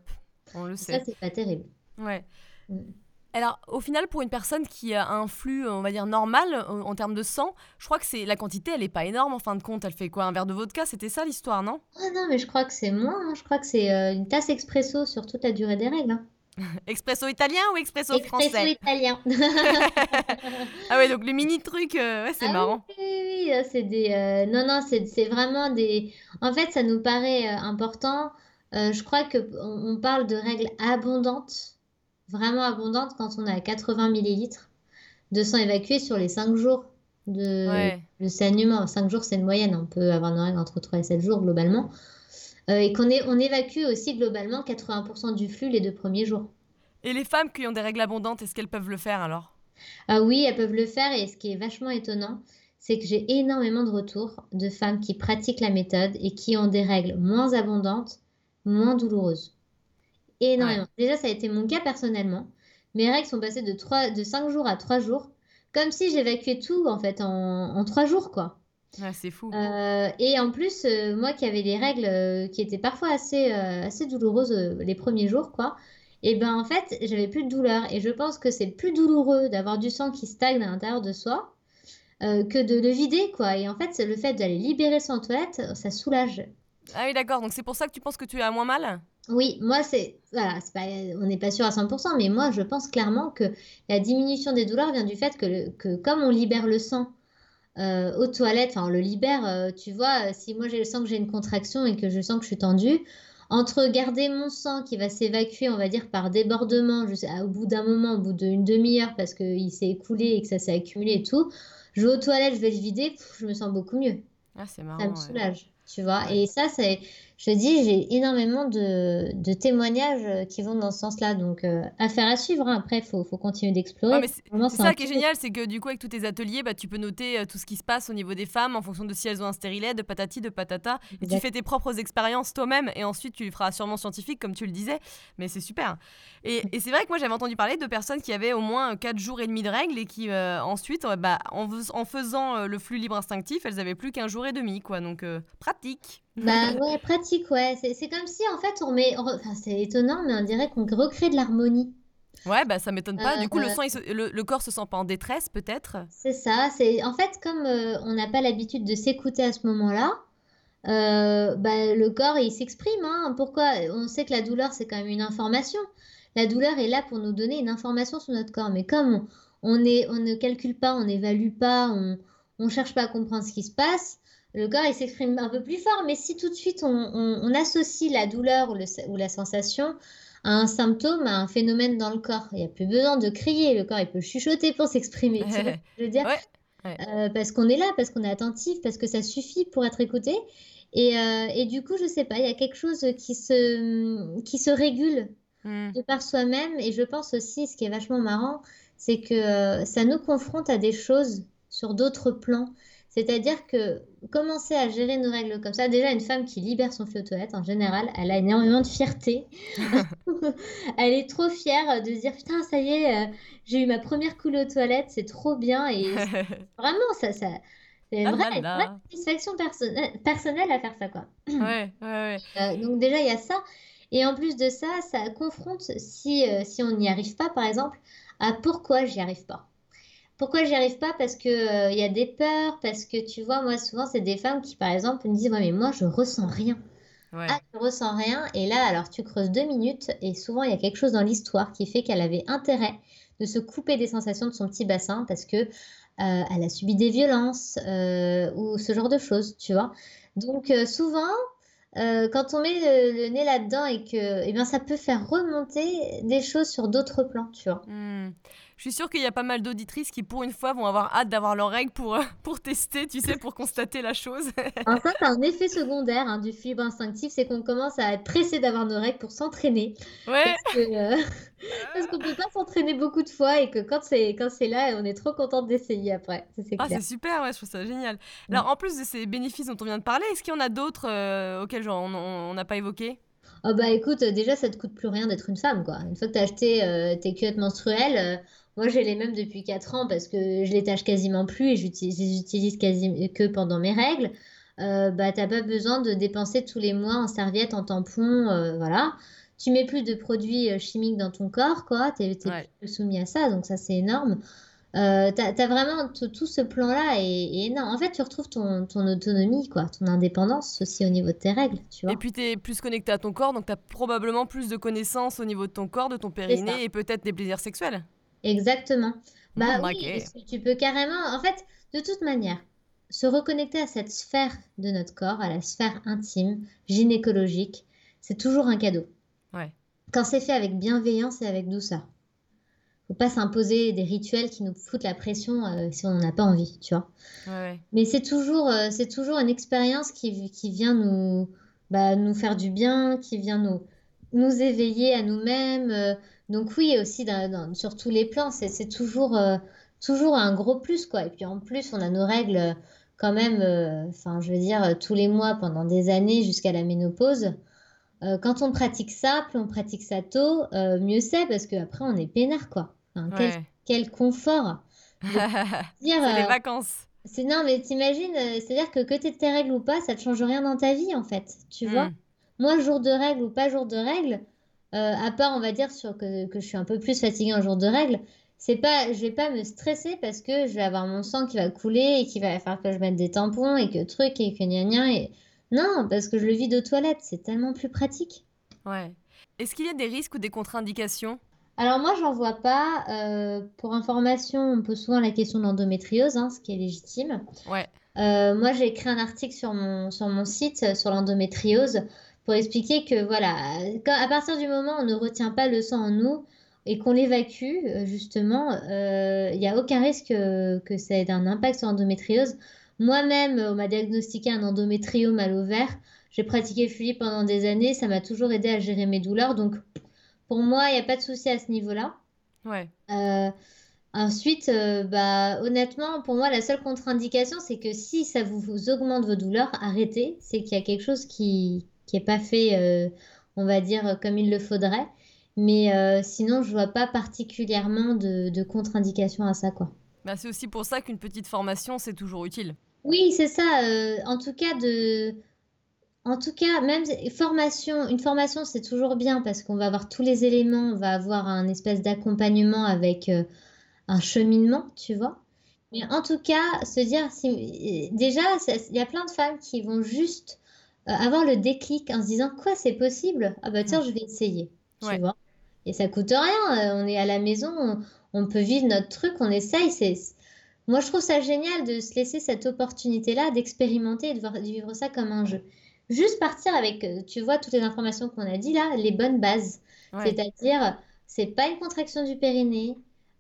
On le sait. Ça, c'est pas terrible. Ouais. Mm. Alors, au final, pour une personne qui a un flux, on va dire, normal en, termes de sang, je crois que c'est la quantité, elle est pas énorme en fin de compte. Elle fait quoi Un verre de vodka? C'était ça l'histoire, non? Ah non, mais je crois que c'est moins. Hein. Je crois que c'est euh, une tasse expresso sur toute la durée des règles. Hein. [LAUGHS] expresso italien ou expresso, français? Expresso italien. [LAUGHS] [LAUGHS] ah ouais, donc le mini truc, euh, c'est ah marrant. Oui, oui, oui c'est des. Euh, non, non, c'est vraiment des. En fait, ça nous paraît important euh, je crois qu'on on parle de règles abondantes, vraiment abondantes, quand on à 80 millilitres de sang évacué sur les 5 jours de, saignement. 5 jours, c'est une moyenne. On peut avoir nos règles entre 3 et 7 jours globalement. Euh, et qu'on on évacue aussi globalement 80% du flux les deux premiers jours. Et les femmes qui ont des règles abondantes, est-ce qu'elles peuvent le faire alors? Ah Oui, elles peuvent le faire. Et ce qui est vachement étonnant, c'est que j'ai énormément de retours de femmes qui pratiquent la méthode et qui ont des règles moins abondantes moins douloureuse. Énormément. Déjà, ça a été mon cas personnellement. Mes règles sont passées de, 3, de 5 jours à 3 jours, comme si j'évacuais tout en fait en, en 3 jours quoi. c'est fou. Euh, et en plus, euh, moi qui avais des règles euh, qui étaient parfois assez, assez douloureuses les premiers jours, quoi, et ben en fait, j'avais plus de douleur. Et je pense que c'est plus douloureux d'avoir du sang qui stagne à l'intérieur de soi que de le vider, quoi. Et en fait, le fait d'aller libérer son toilette, ça soulage. Ah oui, d'accord. Donc c'est pour ça que tu penses que tu as moins mal? Oui, moi, c'est. Voilà, pas... on n'est pas sûr à 100%, mais moi, je pense clairement que la diminution des douleurs vient du fait que, que comme on libère le sang euh, aux toilettes, enfin, on le libère, euh, tu vois, si moi, je sens que j'ai une contraction et que je sens que je suis tendue, entre garder mon sang qui va s'évacuer, on va dire, par débordement, au bout d'un moment, au bout d'une demi-heure, parce qu'il s'est écoulé et que ça s'est accumulé et tout, je vais aux toilettes, je vais le vider, je me sens beaucoup mieux. Ah, c'est marrant. Ça me soulage tu vois. Et ça, c'est, je te dis, j'ai énormément de, de, témoignages euh, qui vont dans ce sens-là. Donc, euh, affaire à suivre. Hein. Après, il faut, faut, continuer d'explorer. c'est ça qui est génial, c'est que du coup, avec tous tes ateliers, bah, tu peux noter euh, tout ce qui se passe au niveau des femmes en fonction de si elles ont un stérilet, de patati, de patata. Et tu fais tes propres expériences toi-même. Et ensuite, tu le feras sûrement scientifique, comme tu le disais. Mais c'est super. Et, et c'est vrai que moi, j'avais entendu parler de personnes qui avaient au moins 4 jours et demi de règles et qui, ensuite, bah, en, en, faisant le flux libre instinctif, elles avaient plus qu'un jour et demi. Quoi. Donc, pratique. Bah ouais, pratique, ouais. C'est comme si en fait on met. Enfin, c'est étonnant, mais on dirait qu'on recrée de l'harmonie. Ouais, bah ça m'étonne pas. Du coup, le, euh, sang, le, le, corps se sent pas en détresse, peut-être? C'est ça. C'est En fait, comme euh, on n'a pas l'habitude de s'écouter à ce moment-là, euh, bah, le corps, il s'exprime. Hein. Pourquoi? On sait que la douleur, c'est quand même une information. La douleur est là pour nous donner une information sur notre corps. Mais comme on, est, on ne calcule pas, on n'évalue pas, on ne cherche pas à comprendre ce qui se passe, le corps il s'exprime un peu plus fort, mais si tout de suite on, associe la douleur ou, la sensation à un symptôme, à un phénomène dans le corps, il n'y a plus besoin de crier, le corps il peut chuchoter pour s'exprimer. je veux dire [LAUGHS] euh, Parce qu'on est là, parce qu'on est attentif, parce que ça suffit pour être écouté. Et, euh, du coup, je sais pas, il y a quelque chose qui se, qui se régule hmm. de par soi-même. Et je pense aussi, ce qui est vachement marrant, c'est que euh, ça nous confronte à des choses sur d'autres plans. C'est-à-dire que commencer à gérer nos règles comme ça, déjà une femme qui libère son flot aux toilettes, en général, elle a énormément de fierté. [LAUGHS] elle est trop fière de se dire putain, ça y est, euh, j'ai eu ma première coulée aux toilettes, c'est trop bien. Et [LAUGHS] vraiment, ça, ça, c'est une vraie, satisfaction personnelle à faire ça. Quoi. ouais, ouais, [CLEARS THROAT] euh, donc déjà, il y a ça. Et en plus de ça, ça confronte, si, euh, si on n'y arrive pas, par exemple, à pourquoi j'y arrive pas. Pourquoi j'y arrive pas? Parce que il euh, y a des peurs, parce que tu vois, moi souvent c'est des femmes qui par exemple me disent ouais mais moi je ressens rien. Ouais. Ah, je ressens rien. Et là, alors tu creuses deux minutes et souvent il y a quelque chose dans l'histoire qui fait qu'elle avait intérêt de se couper des sensations de son petit bassin parce que euh, elle a subi des violences euh, ou ce genre de choses, tu vois. Donc souvent, quand on met le, nez là-dedans et que, eh bien, ça peut faire remonter des choses sur d'autres plans, tu vois. Mmh. Je suis sûre qu'il y a pas mal d'auditrices qui, pour une fois, vont avoir hâte d'avoir leurs règles pour, euh, [LAUGHS] pour tester, tu sais, pour constater la chose. [LAUGHS] en fait, un effet secondaire hein, du fibre instinctif, c'est qu'on commence à être pressé d'avoir nos règles pour s'entraîner. Ouais. Euh, [LAUGHS] parce qu'on ne peut pas s'entraîner beaucoup de fois et que quand c'est quand c'est là, on est trop contente d'essayer après. ah, c'est super, ouais, je trouve ça génial. Mm. Alors, en plus de ces bénéfices dont on vient de parler, est-ce qu'il y en a d'autres euh, auxquels genre, on n'a pas évoqué? Oh bah écoute, déjà ça te coûte plus rien d'être une femme quoi. Une fois que tu as acheté tes culottes menstruelles, moi, j'ai les mêmes depuis 4 ans parce que je les tâche quasiment plus et j'utilise quasi que pendant mes règles. Euh, bah, t'as pas besoin de dépenser tous les mois en serviette, en tampon, euh, voilà. Tu mets plus de produits euh, chimiques dans ton corps, quoi. T'es es plus soumis à ça, donc ça c'est énorme. Euh, t'as as vraiment tout ce plan-là et, énorme. En fait, tu retrouves ton, ton, autonomie, quoi, ton indépendance aussi au niveau de tes règles, tu vois. Et puis, tu es plus connecté à ton corps, donc tu as probablement plus de connaissances au niveau de ton corps, de ton périnée et peut-être des plaisirs sexuels. Exactement. Bah oui, tu peux carrément, en fait, de toute manière, se reconnecter à cette sphère de notre corps, à la sphère intime, gynécologique, c'est toujours un cadeau. Ouais. Quand c'est fait avec bienveillance et avec douceur. Faut pas s'imposer des rituels qui nous foutent la pression euh, si on n'en a pas envie, tu vois. Ouais. Mais c'est toujours, euh, c'est toujours une expérience qui, qui vient nous, bah, nous faire du bien, qui vient nous, nous éveiller à nous-mêmes. Euh, donc oui, aussi sur tous les plans, c'est toujours, euh, toujours un gros plus, quoi. Et puis en plus, on a nos règles euh, quand même, euh, enfin, je veux dire, tous les mois pendant des années jusqu'à la ménopause. quand on pratique ça, plus on pratique ça tôt, mieux c'est parce qu'après, on est peinard, quoi. quel, confort. [LAUGHS] c'est les vacances. C'est non, mais t'imagines, c'est-à-dire que que t'aies tes règles ou pas, ça ne change rien dans ta vie, en fait. Tu vois? Hmm. Moi, jour de règles ou pas jour de règles, à part, on va dire, sur que, que je suis un peu plus fatiguée un jour de règles, c'est pas, je vais pas me stresser parce que je vais avoir mon sang qui va couler et qui va faire que je mette des tampons et que truc et que gna gna et non, parce que je le vide aux toilettes, c'est tellement plus pratique. Ouais. Est-ce qu'il y a des risques ou des contre-indications? Alors moi, j'en vois pas. Euh, pour information, on pose souvent la question d'endométriose, hein, ce qui est légitime. Ouais. Euh, moi, j'ai écrit un article sur mon, sur mon site euh, sur l'endométriose pour expliquer que voilà, à partir du moment où on ne retient pas le sang en nous, et qu'on l'évacue, euh, justement, euh, il n'y a aucun risque que ça ait un impact sur l'endométriose. Moi-même, on m'a diagnostiqué un endométriome à l'ovaire. J'ai pratiqué le fluide pendant des années. Ça m'a toujours aidé à gérer mes douleurs. Donc, pour moi, il n'y a pas de souci à ce niveau-là. Ouais. Euh, ensuite, bah, honnêtement, pour moi, la seule contre-indication, c'est que si ça vous, augmente vos douleurs, arrêtez. C'est qu'il y a quelque chose qui n'est pas fait, on va dire, comme il le faudrait. Mais euh, sinon, je vois pas particulièrement de, contre-indication à ça, quoi. Bah, c'est aussi pour ça qu'une petite formation, c'est toujours utile. Oui, c'est ça. Euh, en tout cas, de... En tout cas, même formation, une formation, c'est toujours bien parce qu'on va avoir tous les éléments, on va avoir un espèce d'accompagnement avec euh, un cheminement, tu vois. Mais en tout cas, se dire, si... déjà, il y a plein de femmes qui vont juste avoir le déclic en se disant, quoi, c'est possible? Ah bah tiens, je vais essayer, tu vois? Et ça coûte rien. Euh, on est à la maison, on, peut vivre notre truc, on essaye. C'est, moi, je trouve ça génial de se laisser cette opportunité-là d'expérimenter et de, vivre ça comme un jeu. Juste partir avec, euh, tu vois, toutes les informations qu'on a dit là, les bonnes bases. C'est-à-dire, c'est pas une contraction du périnée,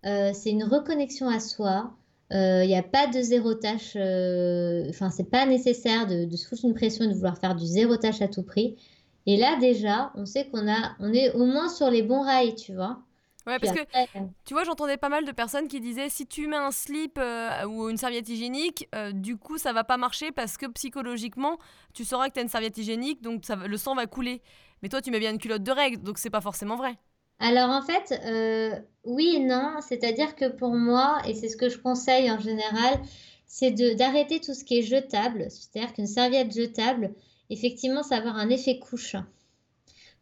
euh, c'est une reconnexion à soi. Il n'y a pas de zéro tâche, enfin, c'est pas nécessaire de, de, se foutre une pression et de vouloir faire du zéro tâche à tout prix. Et là, déjà, on sait qu'on a, on est au moins sur les bons rails, tu vois. Ouais, parce que euh, tu vois, j'entendais pas mal de personnes qui disaient si tu mets un slip euh, ou une serviette hygiénique, euh, du coup, ça va pas marcher parce que psychologiquement, tu sauras que tu as une serviette hygiénique, donc ça, le sang va couler. Mais toi, tu mets bien une culotte de règle, donc c'est pas forcément vrai. Alors en fait, oui et non. C'est-à-dire que pour moi, et c'est ce que je conseille en général, c'est d'arrêter tout ce qui est jetable. C'est-à-dire qu'une serviette jetable, effectivement, ça va avoir un effet couche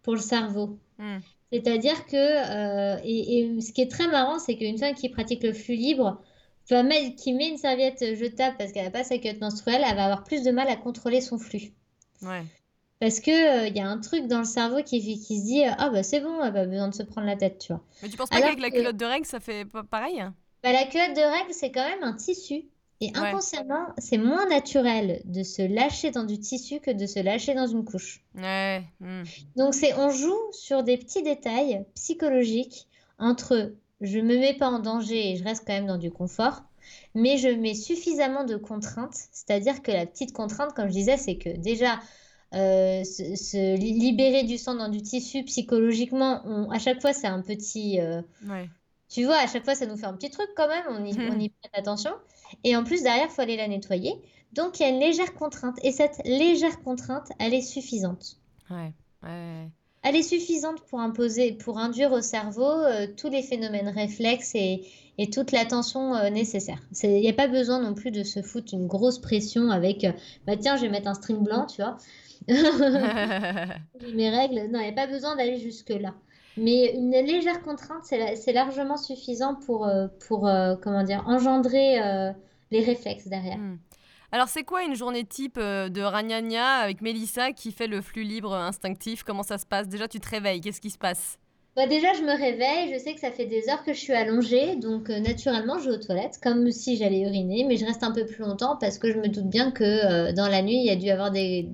pour le cerveau. Hmm. C'est-à-dire que, euh, et, ce qui est très marrant, c'est qu'une femme qui pratique le flux libre, qui met une serviette jetable parce qu'elle n'a pas sa culotte menstruelle, elle va avoir plus de mal à contrôler son flux. Ouais. Parce qu'il il euh, y a un truc dans le cerveau qui, qui se dit Ah, bah c'est bon, elle n'a pas besoin de se prendre la tête, tu vois. Mais tu penses pas qu'avec la culotte de règle, ça fait pareil bah, La culotte de règle, c'est quand même un tissu. Et inconsciemment, c'est moins naturel de se lâcher dans du tissu que de se lâcher dans une couche. Ouais. Hmm. Donc c'est on joue sur des petits détails psychologiques entre je me mets pas en danger et je reste quand même dans du confort, mais je mets suffisamment de contraintes. C'est-à-dire que la petite contrainte, comme je disais, c'est que déjà euh, se, libérer du sang dans du tissu psychologiquement, à chaque fois c'est un petit. Euh, ouais. Tu vois, à chaque fois ça nous fait un petit truc quand même, on y, [LAUGHS] on y prête attention. Et en plus, derrière, il faut aller la nettoyer. Donc, il y a une légère contrainte. Et cette légère contrainte, elle est suffisante. Ouais, ouais. Elle est suffisante pour imposer, pour induire au cerveau euh, tous les phénomènes réflexes et, et toute l'attention euh, nécessaire. Il n'y a pas besoin non plus de se foutre une grosse pression avec, euh, bah tiens, je vais mettre un string blanc, tu vois. [LAUGHS] mes règles. Non, il n'y a pas besoin d'aller jusque-là. Mais une légère contrainte, c'est largement suffisant pour, pour comment dire, engendrer les réflexes derrière. Hmm. Alors, c'est quoi une journée type de Ragnagna avec Mélissa qui fait le flux libre instinctif? Comment ça se passe? Déjà, tu te réveilles, qu'est-ce qui se passe? Bah déjà, je me réveille, je sais que ça fait des heures que je suis allongée, donc naturellement, je vais aux toilettes, comme si j'allais uriner, mais je reste un peu plus longtemps parce que je me doute bien que dans la nuit, il y a dû avoir des,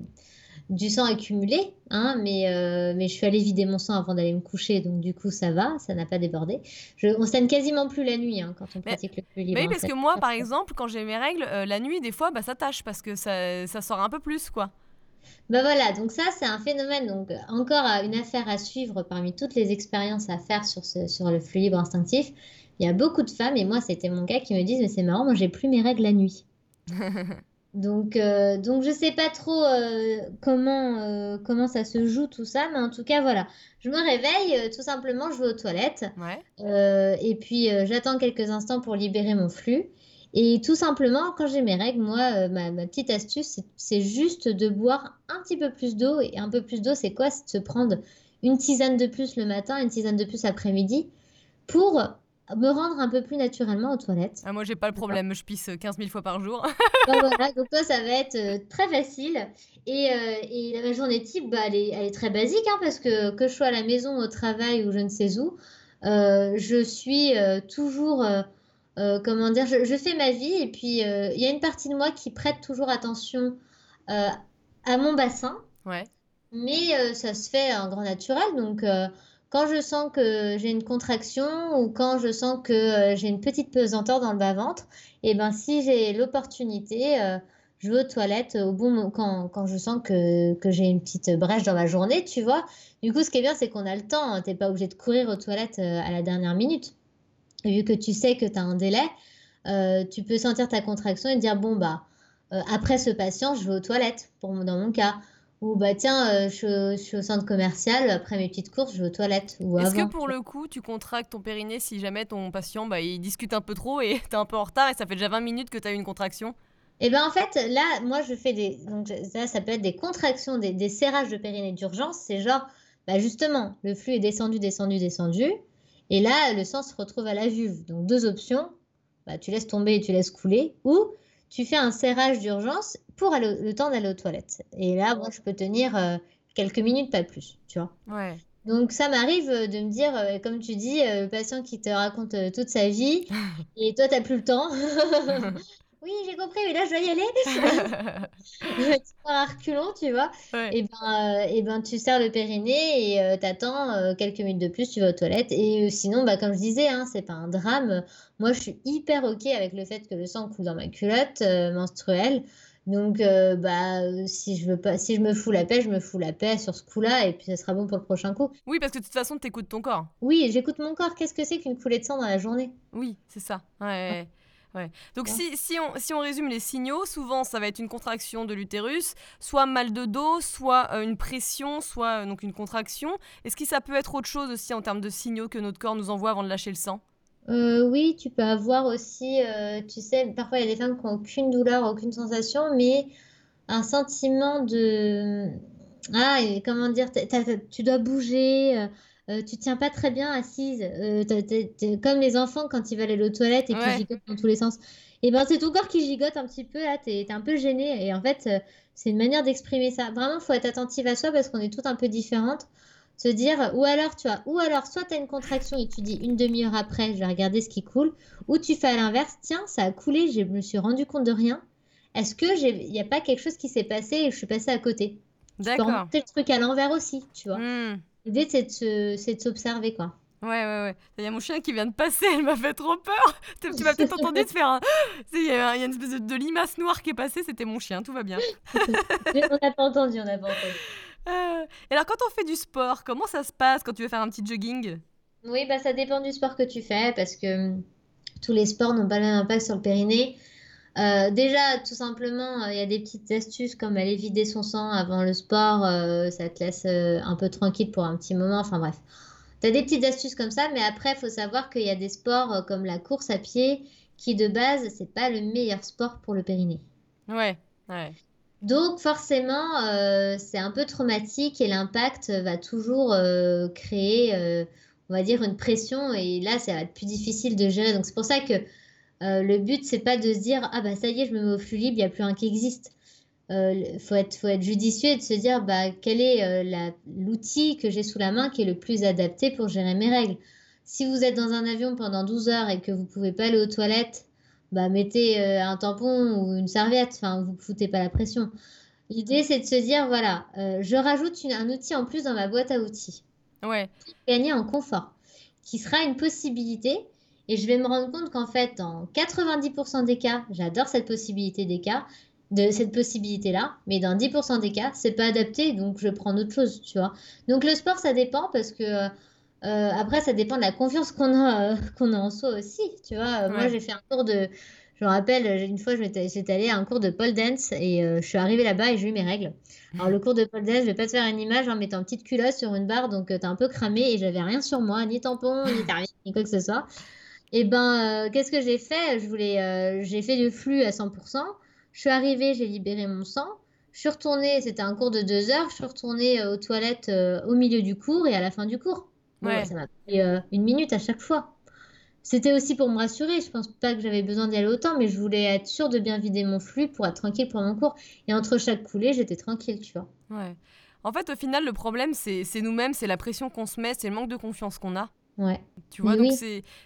du sang accumulé, hein, mais, euh, mais je suis allée vider mon sang avant d'aller me coucher, donc du coup ça va, ça n'a pas débordé. Je, on se quasiment plus la nuit hein, quand on pratique le plus libre. Oui, parce que moi, par exemple, quand j'ai mes règles, euh, la nuit, des fois, bah, ça tâche parce que ça, ça sort un peu plus, quoi. Bah voilà, donc ça c'est un phénomène, donc encore une affaire à suivre parmi toutes les expériences à faire sur, ce, sur le flux libre instinctif. Il y a beaucoup de femmes, et moi c'était mon cas, qui me disent mais c'est marrant, moi j'ai plus mes règles la nuit. [LAUGHS] Donc, euh, donc je sais pas trop euh, comment, euh, comment ça se joue tout ça, mais en tout cas, voilà. Je me réveille, tout simplement, je vais aux toilettes. et puis, j'attends quelques instants pour libérer mon flux. Et tout simplement, quand j'ai mes règles, moi, ma, ma, petite astuce, c'est juste de boire un petit peu plus d'eau. Et un peu plus d'eau, c'est quoi? C'est de se prendre une tisane de plus le matin, une tisane de plus après-midi, pour me rendre un peu plus naturellement aux toilettes. Ah, moi, j'ai pas le problème, je pisse 15 000 fois par jour. [LAUGHS] voilà, donc toi, ça va être euh, très facile. Et, euh, et la journée type, bah, elle, est, elle est très basique, hein, parce que que je sois à la maison, au travail ou je ne sais où, euh, je suis toujours, comment dire, je, je, fais ma vie. Et puis, il y a une partie de moi qui prête toujours attention à mon bassin. Ouais. Mais ça se fait en grand naturel, donc quand je sens que j'ai une contraction ou quand je sens que euh, j'ai une petite pesanteur dans le bas-ventre, et eh ben si j'ai l'opportunité, euh, je vais aux toilettes au bon quand, quand je sens que, j'ai une petite brèche dans ma journée, tu vois. Du coup, ce qui est bien, c'est qu'on a le temps. Tu n'es pas obligé de courir aux toilettes euh, à la dernière minute. Vu que tu sais que tu as un délai, tu peux sentir ta contraction et dire, bon, bah, après ce patient, je vais aux toilettes, pour, dans mon cas. Ou bah tiens, euh, je, suis au centre commercial, après mes petites courses, je vais aux toilettes. Est-ce que pour le coup, tu contractes ton périnée si jamais ton patient bah, il discute un peu trop et [LAUGHS] t'es un peu en retard et ça fait déjà 20 minutes que tu as eu une contraction? Eh ben en fait, là, moi je fais des. Donc ça, ça peut être des contractions, des, serrages de périnée d'urgence. C'est genre, bah justement, le flux est descendu, descendu, descendu. Et là, le sang se retrouve à la vulve. Donc deux options. Bah, tu laisses tomber et tu laisses couler. Ou tu fais un serrage d'urgence pour le temps d'aller aux toilettes. Et là, moi, je peux tenir euh, quelques minutes, pas plus, tu vois. Ouais. Donc ça m'arrive euh, de me dire, euh, comme tu dis, le patient qui te raconte toute sa vie, [LAUGHS] et toi, tu n'as plus le temps. [LAUGHS] oui, j'ai compris, mais là, je dois y aller. tu pars à tu vois. Et, ben, et ben, tu serres le périnée et tu attends quelques minutes de plus, tu vas aux toilettes. Et sinon, bah, comme je disais, hein, c'est pas un drame. Moi, je suis hyper OK avec le fait que le sang coule dans ma culotte euh, menstruelle. Donc, euh, bah, si je veux pas, si je me fous la paix, je me fous la paix sur ce coup-là, et puis ça sera bon pour le prochain coup. Oui, parce que de toute façon, tu écoutes ton corps. Oui, j'écoute mon corps. Qu'est-ce que c'est qu'une coulée de sang dans la journée? Oui, c'est ça. Ouais. Ouais. Donc si, si, on, si on résume les signaux, souvent ça va être une contraction de l'utérus, soit mal de dos, soit euh, une pression, soit donc une contraction. Est-ce que ça peut être autre chose aussi en termes de signaux que notre corps nous envoie avant de lâcher le sang? Euh, oui, tu peux avoir aussi, euh, tu sais, parfois il y a des femmes qui n'ont aucune douleur, aucune sensation, mais un sentiment de... Ah, comment dire, tu dois bouger, euh, euh, tu tiens pas très bien assise, comme les enfants quand ils veulent aller aux toilettes et qu'ils gigotent dans tous les sens. Et eh ben c'est ton corps qui gigote un petit peu, là, tu es, un peu gêné. Et en fait, c'est une manière d'exprimer ça. Vraiment, il faut être attentive à soi parce qu'on est toutes un peu différentes se dire, ou alors, tu vois, ou alors, soit tu as une contraction et tu dis une demi-heure après, je vais regarder ce qui coule, ou tu fais à l'inverse, tiens, ça a coulé, je me suis rendu compte de rien. Est-ce que il n'y a pas quelque chose qui s'est passé et je suis passée à côté? D'accord. Tu peux le truc à l'envers aussi, tu vois. Hmm. L'idée, c'est de s'observer, quoi. Ouais, ouais, ouais. Il y a mon chien qui vient de passer, elle m'a fait trop peur. Tu m'as peut-être entendu te faire un. Il y, a une espèce de, limace noire qui est passée, c'était mon chien, tout va bien. [LAUGHS] on n'a pas entendu, on n'a pas entendu. Euh, et alors, quand on fait du sport, comment ça se passe quand tu veux faire un petit jogging? Oui, bah, ça dépend du sport que tu fais parce que hum, tous les sports n'ont pas le même impact sur le périnée. Euh, déjà, tout simplement, euh, il y a des petites astuces comme aller vider son sang avant le sport. ça te laisse un peu tranquille pour un petit moment. Enfin bref, tu as des petites astuces comme ça. Mais après, il faut savoir qu'il y a des sports comme la course à pied qui, de base, c'est pas le meilleur sport pour le périnée. Ouais, ouais. Donc forcément, euh, c'est un peu traumatique et l'impact va toujours euh, créer, euh, on va dire, une pression et là, ça va être plus difficile de gérer. Donc c'est pour ça que le but, c'est pas de se dire ah bah ça y est, je me mets au flux libre, il n'y a plus un qui existe. Il faut être, faut être judicieux et de se dire bah quel est l'outil que j'ai sous la main qui est le plus adapté pour gérer mes règles. Si vous êtes dans un avion pendant 12 heures et que vous pouvez pas aller aux toilettes bah, mettez euh, un tampon ou une serviette, enfin, vous ne foutez pas la pression. L'idée, c'est de se dire, voilà, euh, je rajoute un outil en plus dans ma boîte à outils. Ouais. Gagner en confort, qui sera une possibilité. Et je vais me rendre compte qu'en fait, dans 90% des cas, j'adore cette possibilité des cas, de cette possibilité-là, mais dans 10% des cas, c'est pas adapté, donc je prends autre chose, tu vois. Donc le sport, ça dépend parce que euh, euh, après, ça dépend de la confiance qu'on a, euh, [LAUGHS] qu'on a en soi aussi. Tu vois, moi, j'ai fait un cours de. Je me rappelle, une fois, j'étais allée à un cours de pole dance et euh, je suis arrivée là-bas et j'ai eu mes règles. Alors, le cours de pole dance, je vais pas te faire une image en mettant une petite culotte sur une barre, donc t'es un peu cramé et j'avais rien sur moi, ni tampon, ni [LAUGHS] tarif, ni quoi que ce soit. Et ben, qu'est-ce que j'ai fait? Je voulais, j'ai fait du flux à 100%. Je suis arrivée, j'ai libéré mon sang. Je suis retournée, c'était un cours de deux heures, je suis retournée aux toilettes au milieu du cours et à la fin du cours. Bah, ça m'a pris une minute à chaque fois. C'était aussi pour me rassurer. Je pense pas que j'avais besoin d'y aller autant, mais je voulais être sûre de bien vider mon flux pour être tranquille pour mon cours. Et entre chaque coulée, j'étais tranquille, tu vois. Ouais. En fait, au final, le problème, c'est nous-mêmes, c'est la pression qu'on se met, c'est le manque de confiance qu'on a. Ouais. Tu vois, donc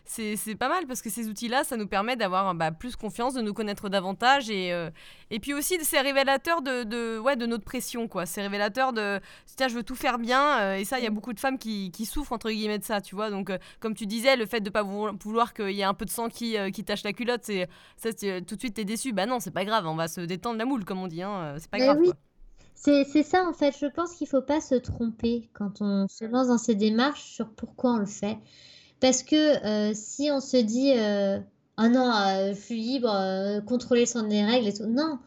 c'est pas mal parce que ces outils-là, ça nous permet d'avoir bah, plus confiance, de nous connaître davantage et, euh, et puis aussi c'est révélateur de, de, ouais, de notre pression, quoi. C'est révélateur de tiens, je veux tout faire bien euh, et ça, il y a beaucoup de femmes qui, qui, souffrent entre guillemets de ça, tu vois. Donc, euh, comme tu disais, le fait de pas vouloir qu'il y ait un peu de sang qui, qui tache la culotte, c'est ça, tout de suite t'es déçu. Bah non, c'est pas grave, on va se détendre la moule, comme on dit, hein. c'est pas grave. Quoi. C'est ça, en fait. Je pense qu'il ne faut pas se tromper quand on se lance dans ces démarches sur pourquoi on le fait. Parce que euh, si on se dit euh, Ah non, euh, je suis libre, contrôler son des règles et tout. Non.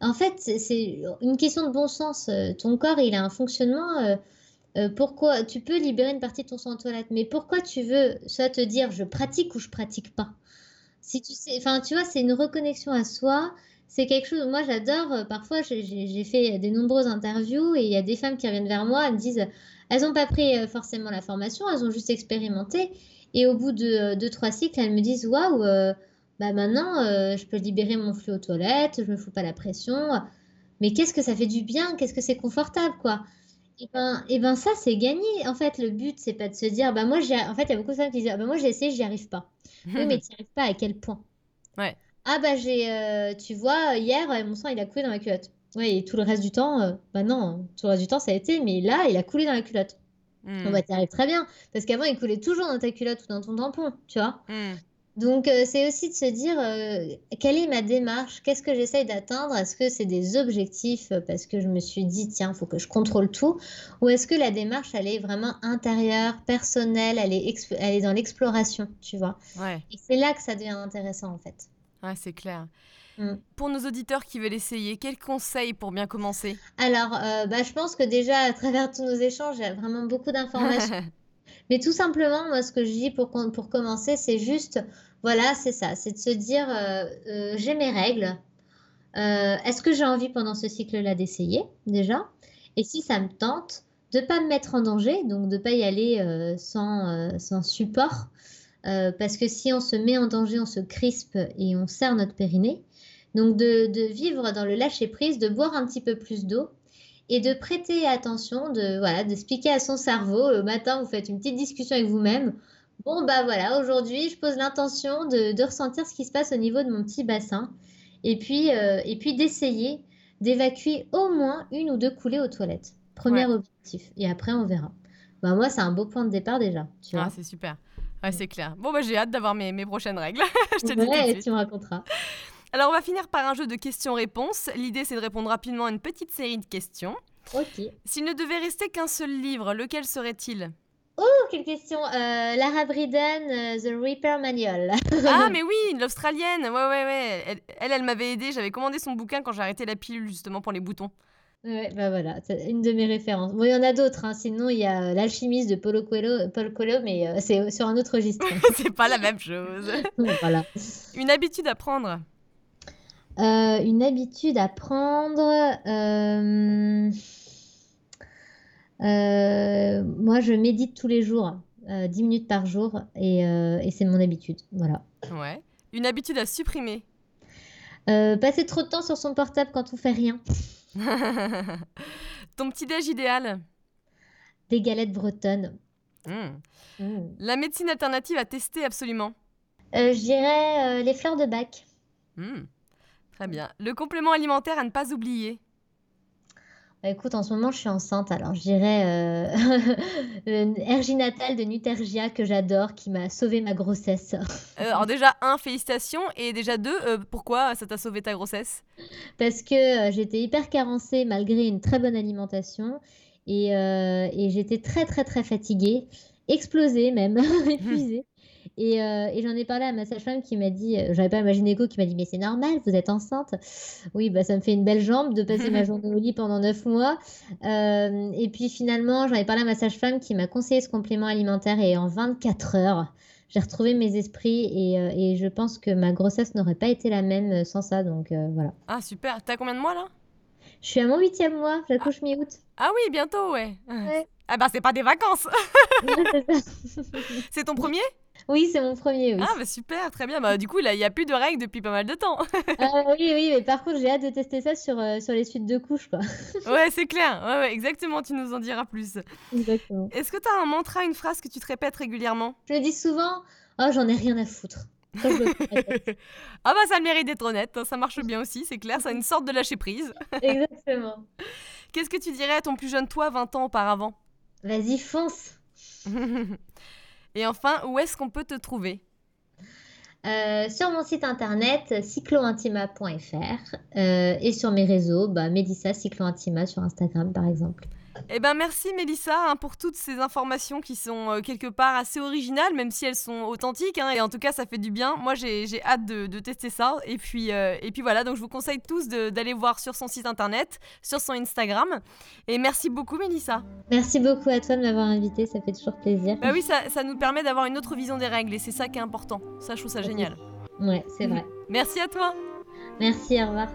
En fait, c'est une question de bon sens. Ton corps, il a un fonctionnement. pourquoi tu peux libérer une partie de ton sang en toilette, mais pourquoi tu veux soit te dire je pratique ou je pratique pas? Si tu sais, enfin, tu vois, c'est une reconnexion à soi c'est quelque chose, moi j'adore, euh, parfois j'ai fait des nombreuses interviews et il y a des femmes qui reviennent vers moi, elles me disent, elles n'ont pas pris euh, forcément la formation, elles ont juste expérimenté. Et au bout de euh, deux, trois cycles, elles me disent, waouh, bah maintenant je peux libérer mon flux aux toilettes, je me fous pas la pression. Mais qu'est-ce que ça fait du bien, qu'est-ce que c'est confortable, quoi. Et ben, et ben ça, c'est gagné. En fait, le but, c'est pas de se dire, bah moi, j'ai... en fait, il y a beaucoup de femmes qui disent, bah moi j'ai essayé, j'y arrive pas. [LAUGHS] oui, mais tu n'y arrives pas à quel point? Ouais. Ah bah j'ai, euh, tu vois, hier, euh, mon sang, il a coulé dans ma culotte. Oui, et tout le reste du temps, euh, bah non, tout le reste du temps, ça a été, mais là, il a coulé dans la culotte. Hmm. On va t'y arriver très bien. Parce qu'avant, il coulait toujours dans ta culotte ou dans ton tampon, tu vois. Hmm. Donc, c'est aussi de se dire, quelle est ma démarche? Qu'est-ce que j'essaye d'atteindre? Est-ce que c'est des objectifs? Parce que je me suis dit, tiens, il faut que je contrôle tout Ou est-ce que la démarche, elle est vraiment intérieure, personnelle, elle est, elle est dans l'exploration, tu vois? Ouais. Et c'est là que ça devient intéressant, en fait. Ouais, c'est clair. Mm. Pour nos auditeurs qui veulent essayer, quels conseils pour bien commencer? Alors, euh, bah, je pense que déjà, à travers tous nos échanges, il y a vraiment beaucoup d'informations. [LAUGHS] Mais tout simplement, moi, ce que je dis pour, pour commencer, c'est juste, voilà, c'est ça, c'est de se dire, euh, euh, j'ai mes règles. Est-ce que j'ai envie pendant ce cycle-là d'essayer, déjà? Et si ça me tente, de ne pas me mettre en danger, donc de ne pas y aller sans, sans support. Euh, parce que si on se met en danger, on se crispe et on serre notre périnée. Donc de, vivre dans le lâcher-prise, de boire un petit peu plus d'eau et de prêter attention, de voilà, d'expliquer à son cerveau, le matin, vous faites une petite discussion avec vous-même. Bon, bah voilà, aujourd'hui, je pose l'intention de, ressentir ce qui se passe au niveau de mon petit bassin et puis, euh, et puis d'essayer d'évacuer au moins une ou deux coulées aux toilettes. Premier objectif. Et après, on verra. Bah, moi, c'est un beau point de départ déjà. Tu ah, c'est super. Ouais, c'est clair. Bon, bah, j'ai hâte d'avoir mes, mes prochaines règles. [LAUGHS] je te ouais, dis tu me raconteras. Alors, on va finir par un jeu de questions-réponses. L'idée, c'est de répondre rapidement à une petite série de questions. Ok. S'il ne devait rester qu'un seul livre, lequel serait-il? Oh, quelle question euh, Lara Briden, euh, The Reaper Manual. [LAUGHS] ah, mais oui, l'Australienne. Ouais, ouais, ouais. Elle, elle, elle m'avait aidé. J'avais commandé son bouquin quand j'ai arrêté la pilule, justement, pour les boutons. Ouais, bah voilà, c'est une de mes références. Bon, il y en a d'autres, hein. Sinon, il y a L'Alchimiste de Paulo Coelho, Paul Coelho, mais euh, c'est sur un autre registre. [LAUGHS] c'est pas la même chose. [LAUGHS] voilà. Une habitude à prendre? Euh, Une habitude à prendre. Euh, moi, je médite tous les jours, 10 minutes par jour, et, et c'est mon habitude. Voilà. Ouais. Une habitude à supprimer? Passer trop de temps sur son portable quand on fait rien. [LAUGHS] Ton petit déj idéal Des galettes bretonnes. Hmm. Hmm. La médecine alternative à tester absolument euh, Je dirais euh, les fleurs de bac. Hmm. Très bien. Le complément alimentaire à ne pas oublier bah, écoute, en ce moment, je suis enceinte, alors je dirais euh, [LAUGHS] Erginatal de Nutergia que j'adore, qui m'a sauvé ma grossesse. Euh, alors déjà, un, félicitations, et déjà deux, euh, pourquoi ça t'a sauvé ta grossesse? Parce que j'étais hyper carencée malgré une très bonne alimentation, et, et j'étais très très très fatiguée, explosée même, [LAUGHS] épuisée. Euh, et, j'en ai parlé à ma sage-femme qui m'a dit, euh, j'avais pas ma gynéco qui m'a dit, mais c'est normal, vous êtes enceinte. Oui, bah, ça me fait une belle jambe de passer ma [LAUGHS] journée au lit pendant neuf mois. Euh, et puis finalement, j'en ai parlé à ma sage-femme qui m'a conseillé ce complément alimentaire et en 24 heures, j'ai retrouvé mes esprits et, et, je pense que ma grossesse n'aurait pas été la même sans ça. Donc voilà. Ah, super. T'as combien de mois là? Je suis à mon huitième mois, j'accouche mi-août. Ah oui, bientôt, ouais. Ouais. Ah bah c'est pas des vacances. [LAUGHS] C'est ton premier? Oui, c'est mon premier, oui. Ah bah super, très bien. Bah du coup, là, il n'y a plus de règles depuis pas mal de temps. Ah [LAUGHS] oui, oui, mais par contre, j'ai hâte de tester ça sur, euh, sur les suites de couches, quoi. [LAUGHS] ouais, c'est clair. Ouais, ouais, exactement, tu nous en diras plus. Exactement. Est-ce que tu as un mantra, une phrase que tu te répètes régulièrement? Je me dis souvent, oh, j'en ai rien à foutre. Ça, le. [LAUGHS] Ah bah ça a le mérite d'être honnête, hein, ça marche bien aussi, c'est clair, c'est une sorte de lâcher prise. Exactement. Qu'est-ce que tu dirais à ton plus jeune toi 20 ans auparavant? Vas-y, fonce. Et enfin, où est-ce qu'on peut te trouver? Euh, sur mon site internet cyclointima.fr euh, et sur mes réseaux, bah, Mélissa Cyclointima sur Instagram par exemple. Eh ben merci Mélissa hein, pour toutes ces informations qui sont euh, quelque part assez originales, même si elles sont authentiques. hein, et en tout cas, ça fait du bien. Moi, j'ai hâte de, de tester ça. Et puis, euh, et puis voilà, donc je vous conseille tous d'aller voir sur son site internet, sur son Instagram. Et merci beaucoup Mélissa. Merci beaucoup à toi de m'avoir invité, ça fait toujours plaisir. Bah oui, ça, ça nous permet d'avoir une autre vision des règles et c'est ça qui est important. Ça, je trouve ça génial. Ouais, c'est vrai. Merci à toi. Merci, au revoir.